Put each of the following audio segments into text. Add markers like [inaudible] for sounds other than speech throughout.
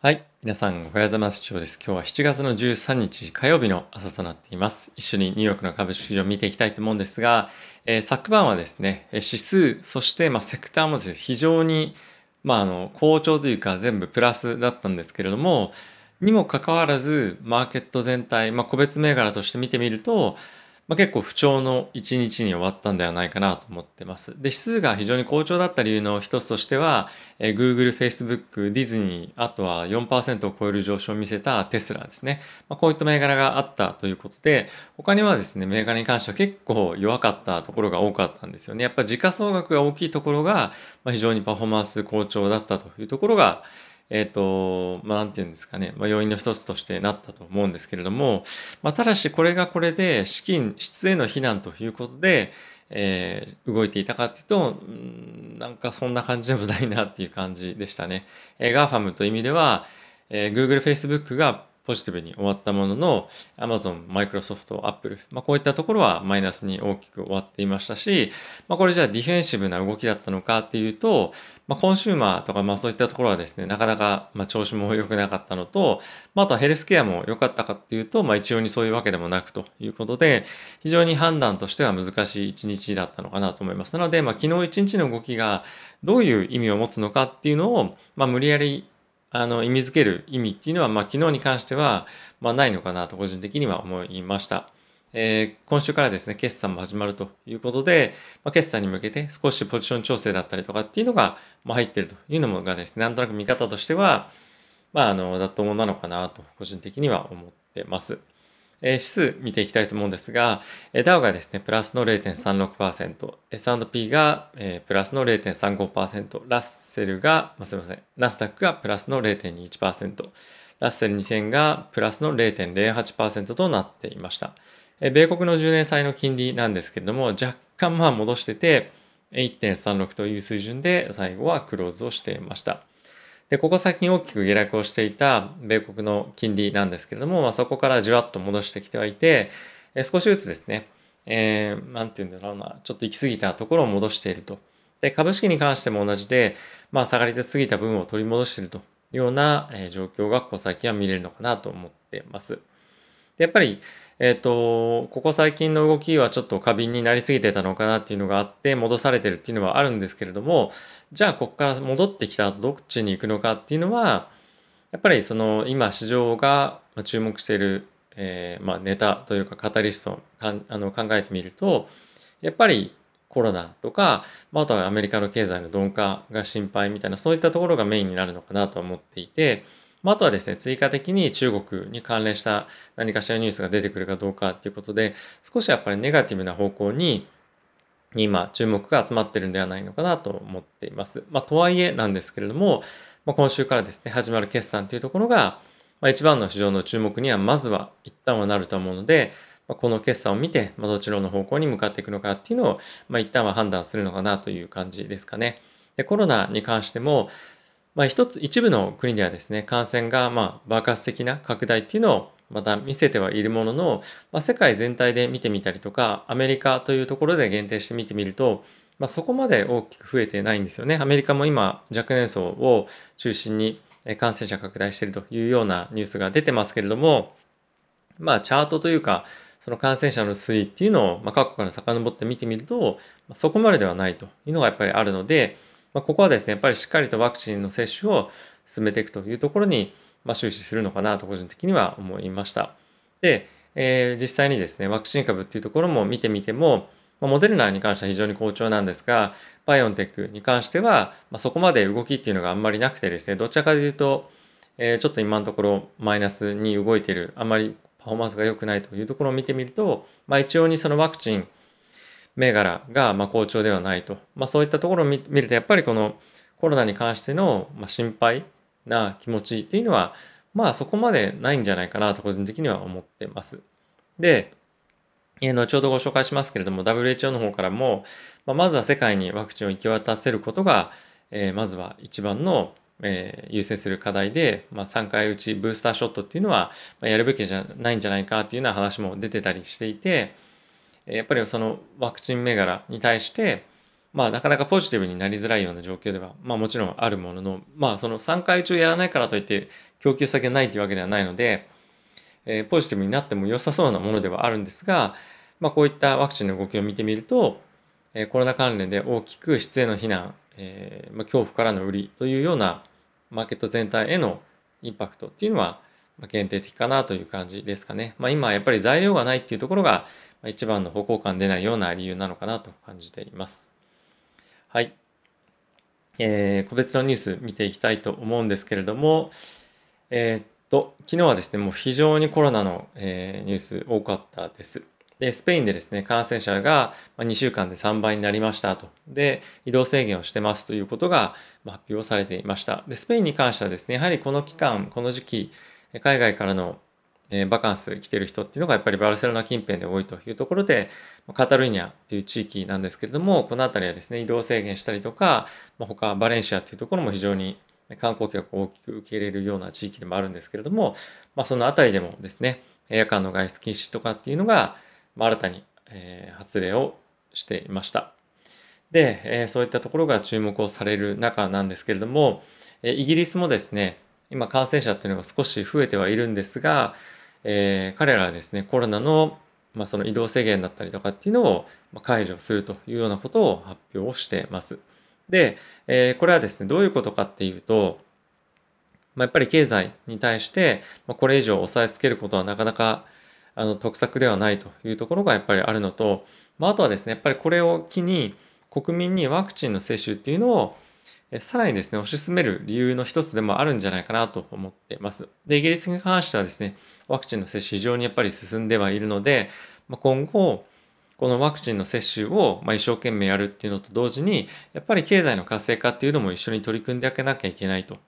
はい。皆さん、おはようございます。長です。今日は7月の13日火曜日の朝となっています。一緒にニューヨークの株式市場を見ていきたいと思うんですが、えー、昨晩はですね、指数、そして、まあ、セクターもですね、非常に、まあ、あの、好調というか全部プラスだったんですけれども、にもかかわらず、マーケット全体、まあ、個別銘柄として見てみると、まあ、結構不調の一日に終わったんではないかなと思ってます。で、指数が非常に好調だった理由の一つとしては、えー、Google、Facebook、ディズニー、あとは4%を超える上昇を見せたテスラですね。まあ、こういった銘柄があったということで、他にはですね、銘柄に関しては結構弱かったところが多かったんですよね。やっぱ時価総額が大きいところが、まあ、非常にパフォーマンス好調だったというところが、えっ、ー、と、まあ、なんていうんですかね、まあ、要因の一つとしてなったと思うんですけれども、まあ、ただしこれがこれで資金質への非難ということで、えー、動いていたかっていうと、んなんかそんな感じでもないなっていう感じでしたね。えー、 GAFAM という意味では、えー、Google、Facebook がポジティブに終わったものの Amazon、Microsoft、Apple、まあ、こういったところはマイナスに大きく終わっていましたし、まあ、これじゃあディフェンシブな動きだったのかっていうと、まあ、コンシューマーとかまあそういったところはですね、なかなかまあ調子も良くなかったのと、まあ、あとはヘルスケアも良かったかっていうと、まあ、一応にそういうわけでもなくということで、非常に判断としては難しい一日だったのかなと思います。なので、まあ、昨日一日の動きがどういう意味を持つのかっていうのを、まあ、無理やりあの意味づける意味っていうのは、まあ、昨日に関しては、まあ、ないのかなと個人的には思いました。えー、今週からですね、決算も始まるということで、まあ、決算に向けて少しポジション調整だったりとかっていうのが、まあ、入ってるというのがですね、なんとなく見方としては、まあ、あの、妥当なのかなと個人的には思ってます。指数見ていきたいと思うんですが、ダウがですね、プラスの0.36%、S&P が、プラスの0.35%、ラッセルが、すみません、ナスダックがプラスの0.21%、ラッセル2000がプラスの0.08%となっていました。米国の10年債の金利なんですけれども、若干まあ戻してて、1.36という水準で最後はクローズをしていました。で、ここ最近大きく下落をしていた米国の金利なんですけれども、まあ、そこからじわっと戻してきてはいて、え少しずつですね、えー、なんていうんだろうな、ちょっと行き過ぎたところを戻していると。で、株式に関しても同じで、まあ、下がりすぎた分を取り戻しているというような、え状況がここ最近は見れるのかなと思ってます。で、やっぱり、えっ、ー、と、ここ最近の動きはちょっと過敏になりすぎてたのかなっていうのがあって、戻されてるっていうのはあるんですけれども、じゃあここから戻ってきたどっちに行くのかっていうのは、やっぱりその今市場が注目している、えー、まあネタというかカタリストかんあの考えてみると、やっぱりコロナとか、ま、あとはアメリカの経済の鈍化が心配みたいなそういったところがメインになるのかなと思っていて、まあ、あとはですね、追加的に中国に関連した何かしらニュースが出てくるかどうかっていうことで、少しやっぱりネガティブな方向に今注目が集まってるんではないのかなと思っています。まあ、とはいえなんですけれども、まあ、今週からですね、始まる決算というところが、まあ、一番の市場の注目にはまずは一旦はなると思うので、まあ、この決算を見て、まあ、どちらの方向に向かっていくのかっていうのを、まあ、一旦は判断するのかなという感じですかね。で、コロナに関しても、まあ、一つ、一部の国ではですね、感染がま爆発的な拡大っていうのをまた見せてはいるものの、まあ、世界全体で見てみたりとか、アメリカというところで限定して見てみると、まあ、そこまで大きく増えてないんですよね。アメリカも今、若年層を中心に感染者拡大しているというようなニュースが出てますけれども、まあ、チャートというか、その感染者の推移っていうのを、まあ、各国から遡って見てみると、そこまでではないというのがやっぱりあるので、まあ、ここはですね、やっぱりしっかりとワクチンの接種を進めていくというところに、まあ、終始するのかなと個人的には思いました。で、えー、実際にですね、ワクチン株っていうところも見てみても、まあ、モデルナに関しては非常に好調なんですが、バイオンテックに関しては、まあ、そこまで動きっていうのがあんまりなくてですね、どちらかというと、えー、ちょっと今のところマイナスに動いている、あんまりパフォーマンスが良くないというところを見てみると、まあ、一応にそのワクチン銘柄がま好調ではないと。まあ、そういったところを見ると、やっぱりこのコロナに関しての心配な気持ちっていうのは、まあそこまでないんじゃないかなと個人的には思ってます。で、え後ほどご紹介しますけれども、WHO の方からも、ま、まずは世界にワクチンを行き渡せることが、え、まずは一番の、え、優先する課題で、まあ、3回打ちブースターショットっていうのは、ま、やるべきじゃないんじゃないかっていうような話も出てたりしていて、やっぱりそのワクチン銘柄に対して、まあ、なかなかポジティブになりづらいような状況では、まあ、もちろんあるものの、まあ、その3回中やらないからといって供給先がないというわけではないので、えー、ポジティブになっても良さそうなものではあるんですが、まあ、こういったワクチンの動きを見てみると、えー、コロナ関連で大きく質への非難、えーまあ、恐怖からの売りというようなマーケット全体へのインパクトっていうのは限定的かなという感じですかね。まあ、今やっぱり材料がないっていうところが一番の方向感出ないような理由なのかなと感じています。はい。えー、個別のニュース見ていきたいと思うんですけれども、えー、っと、昨日はですね、もう非常にコロナの、えー、ニュース多かったです。で、スペインでですね、感染者が2週間で3倍になりましたと。で、移動制限をしてますということが発表されていました。で、スペインに関してはですね、やはりこの期間、この時期、海外からのバカンス来てる人っていうのがやっぱりバルセロナ近辺で多いというところで、カタルーニャっていう地域なんですけれども、この辺りはですね、移動制限したりとか、ま、他バレンシアっていうところも非常に観光客を大きく受け入れるような地域でもあるんですけれども、まあ、その辺りでもですね、夜間の外出禁止とかっていうのが、新たに、発令をしていました。で、そういったところが注目をされる中なんですけれども、イギリスもですね、今感染者っていうのが少し増えてはいるんですが、えー、彼らはですね、コロナの,、まあその移動制限だったりとかっていうのを解除するというようなことを発表してます。で、えー、これはですね、どういうことかっていうと、まあ、やっぱり経済に対して、まあ、これ以上押さえつけることはなかなかあの得策ではないというところがやっぱりあるのと、まあ、あとはですね、やっぱりこれを機に国民にワクチンの接種っていうのをさらにですね、推し進める理由の一つでもあるんじゃないかなと思っています。で、イギリスに関してはですね、ワクチンの接種非常にやっぱり進んではいるので、ま今後、このワクチンの接種をま一生懸命やるっていうのと同時に、やっぱり経済の活性化っていうのも一緒に取り組んであげなきゃいけないと。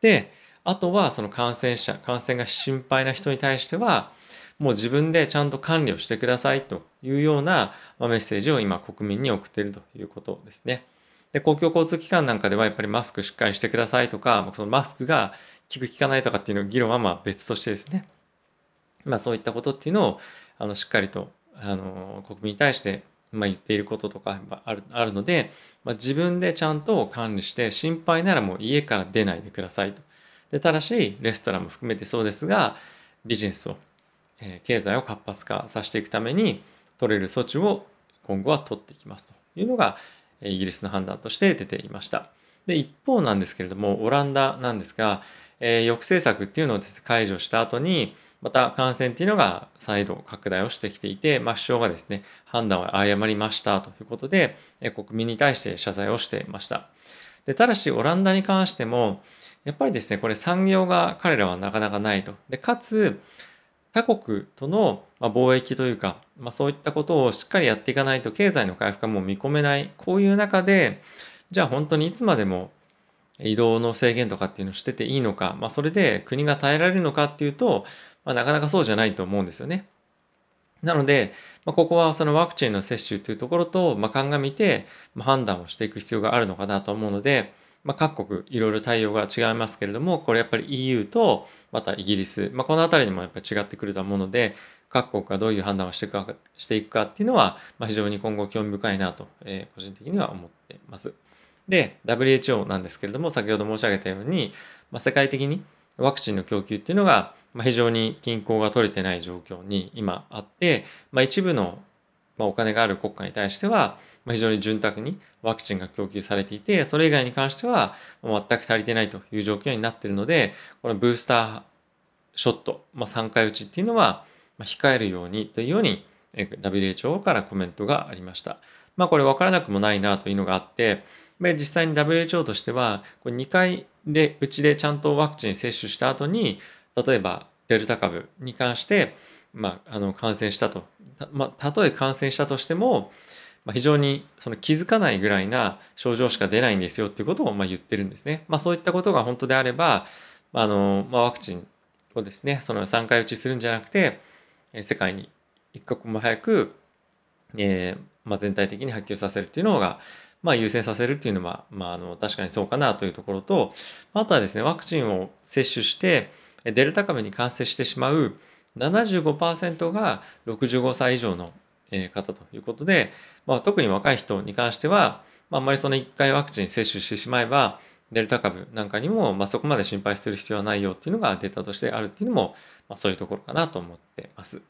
で、あとはその感染者、感染が心配な人に対しては、もう自分でちゃんと管理をしてくださいというようなメッセージを今国民に送っているということですね。で、公共交通機関なんかではやっぱりマスクしっかりしてくださいとか、そのマスクが効く効かないとかっていうの議論はまあ別としてですね、まあそういったことっていうのをあのしっかりとあの国民に対してまあ言っていることとかあるあるので、まあ、自分でちゃんと管理して心配ならもう家から出ないでくださいと。でただしレストランも含めてそうですがビジネスを、えー、経済を活発化させていくために取れる措置を今後は取っていきますというのが、イギリスの判断として出ていました。で、一方なんですけれども、オランダなんですが、えー、抑制策っていうのを、解除した後に、また感染っていうのが再度拡大をしてきていて、まあ、首相がですね、判断を誤りましたということで、え国民に対して謝罪をしていました。で、ただし、オランダに関しても、やっぱりですね、これ産業が彼らはなかなかないと。で、かつ、他国との貿易というか、まあ、そういったことをしっかりやっていかないと経済の回復がもう見込めないこういう中でじゃあ本当にいつまでも移動の制限とかっていうのをしてていいのか、まあ、それで国が耐えられるのかっていうと、まあ、なかなかそうじゃないと思うんですよね。なので、まあ、ここはそのワクチンの接種というところと、まあ、鑑みてま判断をしていく必要があるのかなと思うので、まあ、各国いろいろ対応が違いますけれども、これやっぱり EU とまたイギリス、まあ、この辺りにもやっぱり違ってくると思うので、各国がどういう判断をしていくかしていくかっていうのは、まあ、非常に今後興味深いなと、えー、個人的には思っています。で、WHO なんですけれども、先ほど申し上げたように、まあ、世界的にワクチンの供給っていうのが、非常に均衡が取れてない状況に今あって、まあ、一部の、お金がある国家に対しては、ま非常に潤沢にワクチンが供給されていて、それ以外に関しては全く足りてないという状況になっているので、このブースターショット、まあ、3回打ちっていうのは控えるようにというように WHO からコメントがありました。まあこれ分からなくもないなというのがあって、で実際に WHO としてはこれ2回でうちでちゃんとワクチン接種した後に例えばデルタ株に関して、まあ、あの感染したと、まあ、たとえ感染したとしてもまあ、非常にその気づかないぐらいな症状しか出ないんですよっていうことをま言ってるんですね。まあ、そういったことが本当であれば、あのまあ、ワクチンをですねその3回打ちするんじゃなくて世界に一刻も早く、えーま、全体的に波及させるっていうのが、ま、優先させるっていうのは、まあ、あの確かにそうかなというところとあとはですねワクチンを接種してデルタ株に感染してしまう75%が65歳以上の方ということで、まあ、特に若い人に関しては、まあ、あんまりその1回ワクチン接種してしまえば、デルタ株なんかにも、まあ、そこまで心配する必要はないよっていうのがデータとしてあるっていうのも、まあ、そういうところかなと思ってます。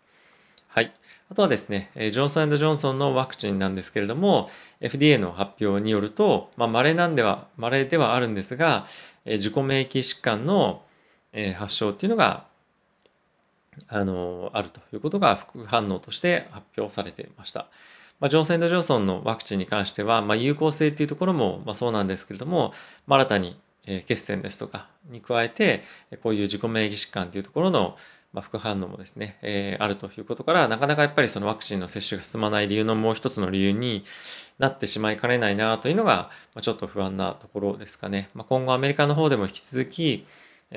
はい。あとはですね、ジョンソンジョンソンのワクチンなんですけれども、FDA の発表によると、まあ、稀なんでは、稀ではあるんですが、自己免疫疾患の発症っていうのが、あの、あるということが副反応として発表されていました。まあ、ジョンソンドジョンソンのワクチンに関しては、まあ、有効性っていうところも、まあ、そうなんですけれども、まあ、新たに血栓ですとかに加えて、こういう自己免疫疾患っていうところのま副反応もですね、えー、あるということから、なかなかやっぱりそのワクチンの接種が進まない理由のもう一つの理由になってしまいかねないなというのが、まちょっと不安なところですかね。まあ、今後アメリカの方でも引き続き、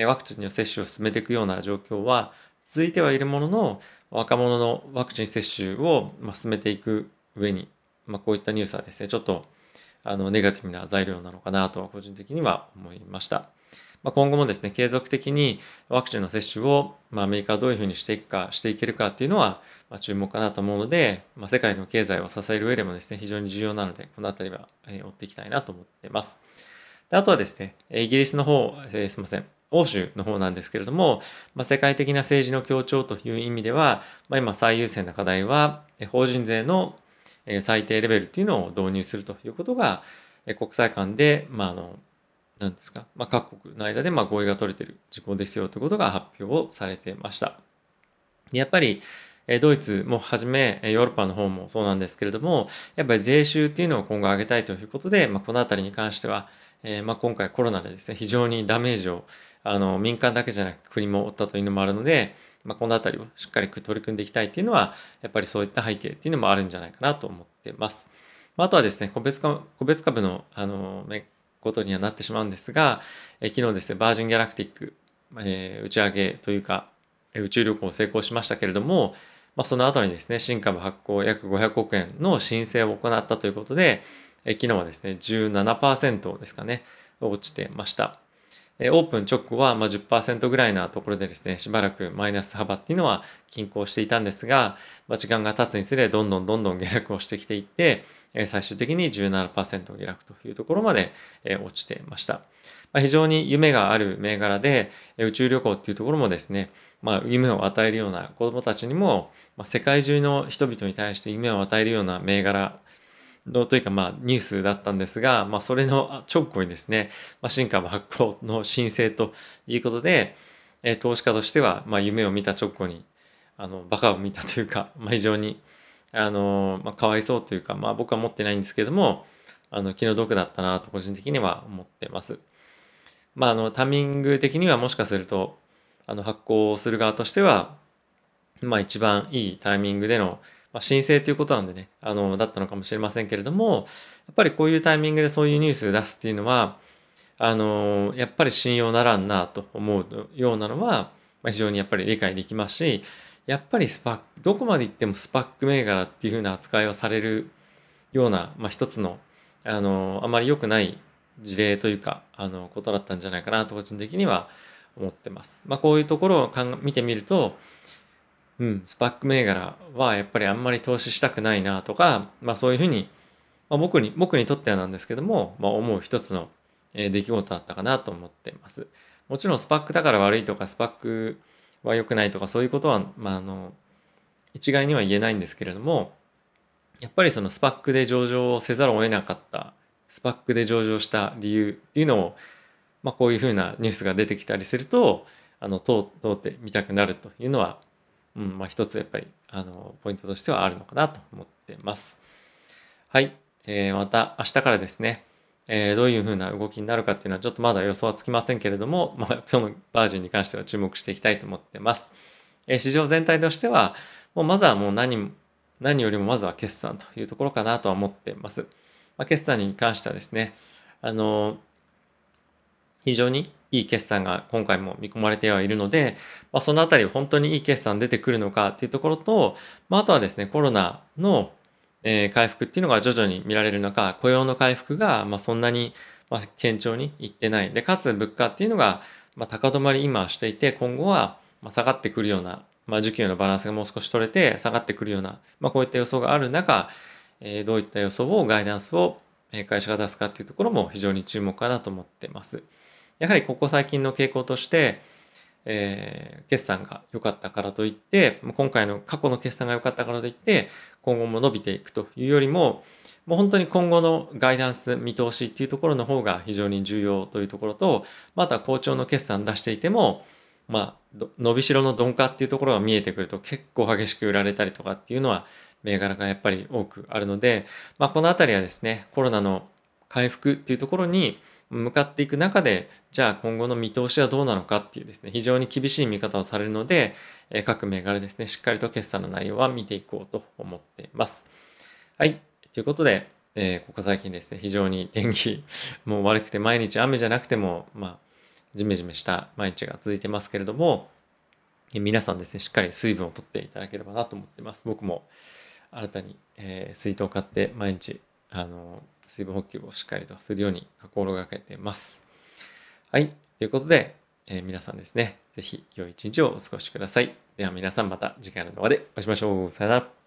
ワクチンの接種を進めていくような状況は続いてはいるものの、若者のワクチン接種を進めていく上に、まあ、こういったニュースはですね、ちょっとあのネガティブな材料なのかなとは個人的には思いました。まあ、今後もですね、継続的にワクチンの接種を、まあ、アメリカはどういうふうにしていくか、していけるかっていうのは、まあ、注目かなと思うので、まあ、世界の経済を支える上でもですね、非常に重要なので、このあたりは、え、追っていきたいなと思っています。であとはですね、イギリスの方、えー、すみません、欧州の方なんですけれども、まあ、世界的な政治の協調という意味では、まあ、今最優先な課題は、法人税の最低レベルっていうのを導入するということが、国際間で、まあ、あのなんですか、まあ、各国の間でまあ合意が取れている事項ですよということが発表をされてました。やっぱりドイツもはじめヨーロッパの方もそうなんですけれどもやっぱり税収っていうのを今後上げたいということで、まあ、この辺りに関しては、えー、まあ今回コロナでですね非常にダメージをあの民間だけじゃなく国も負ったというのもあるので、まあ、この辺りをしっかり取り組んでいきたいっていうのはやっぱりそういった背景っていうのもあるんじゃないかなと思ってます。まあとはですね個別個別株のあのことにはなってしまうんですが、え昨日ですね、バージン・ギャラクティック、えー、打ち上げというか、宇宙旅行を成功しましたけれども、まあ、その後にですね、新株発行約500億円の申請を行ったということで、え昨日はですね、17%ですかね、落ちてました。オープン直後はまあ10%ぐらいなところでですね、しばらくマイナス幅っていうのは均衡していたんですが、時間が経つにつれどんどんどんどん下落をしてきていって、最終的に17%下落というところまで落ちてました。ま、非常に夢がある銘柄で、宇宙旅行っていうところもですね、まあ、夢を与えるような子供たちにも、ま、世界中の人々に対して夢を与えるような銘柄のというかまあニュースだったんですが、まあ、それの直後にですね、まあ、新株発行の申請ということで、え投資家としてはまあ夢を見た直後にあのバカを見たというか、[laughs] まあ、非常にあの、まあ、かわいそうというか、まあ、僕は持ってないんですけどもあの気の毒だったなと個人的には思ってます。まあ、あのタイミング的にはもしかするとあの発行する側としては、まあ、一番いいタイミングでの、まあ、申請ということなんでねあのだったのかもしれませんけれどもやっぱりこういうタイミングでそういうニュース出すっていうのはあのやっぱり信用ならんなと思うようなのは、まあ、非常にやっぱり理解できますしやっぱりスパックどこまでいってもスパック銘柄っていう風な扱いをされるような、まあ、一つのあのあまり良くない事例というかあのことだったんじゃないかなと個人的には思ってます。まあ、こういうところを見てみると、うん、スパック銘柄はやっぱりあんまり投資したくないなとか、まあ、そういうふうに、まあ、僕に僕にとってはなんですけども、まあ、思う一つの出来事だったかなと思ってます。もちろんスパックだから悪いとかスパックは良くないとかそういうことは、まあ、あの一概には言えないんですけれどもやっぱりそのスパックで上場をせざるを得なかったスパックで上場した理由っていうのを、まあ、こういうふうなニュースが出てきたりするとあの通通ってみたくなるというのは、うんまあ、一つやっぱりあのポイントとしてはあるのかなと思ってます。はい、えー、また明日からですねえー、どういうふうな動きになるかっていうのはちょっとまだ予想はつきませんけれども、まあ、今日のバージョンに関しては注目していきたいと思ってます。えー、市場全体としては、もうまずはもう何何よりもまずは決算というところかなとは思ってます。まあ、決算に関してはですね、あの非常にいい決算が今回も見込まれてはいるので、まあ、そのあたり本当にいい決算出てくるのかっていうところと、まあ、あとはですね、コロナのえ回復っていうのが徐々に見られる中、雇用の回復が、まそんなに、ま堅調にいってない。で、かつ物価っていうのが、ま高止まり今していて、今後は、ま下がってくるような、まあ、需給のバランスがもう少し取れて下がってくるような、ま、こういった予想がある中、えどういった予想をガイダンスを会社が出すかっていうところも非常に注目かなと思ってます。やはりここ最近の傾向として、えー、決算が良かったからといって今回の過去の決算が良かったからといって今後も伸びていくというよりももう本当に今後のガイダンス見通しっていうところの方が非常に重要というところとまた好調の決算出していてもまあ伸びしろの鈍化っていうところが見えてくると結構激しく売られたりとかっていうのは銘柄がやっぱり多くあるので、まあ、この辺りはですねコロナの回復っていうところに向かっていく中でじゃあ今後の見通しはどうなのかっていうですね非常に厳しい見方をされるので、え各銘柄ですねしっかりと決算の内容は見ていこうと思っています。はいということで、えー、ここ最近ですね非常に天気 [laughs] もう悪くて毎日雨じゃなくてもまあジメジメした毎日が続いてますけれども皆さんですねしっかり水分をとっていただければなと思ってます。僕も新たに、えー、水筒を買って毎日あの水分補給をしっかりとするように心がけてます。はい。ということで、えー、皆さんですね、是非良い一日をお過ごしください。では皆さんまた次回の動画でお会いしましょう。さよなら。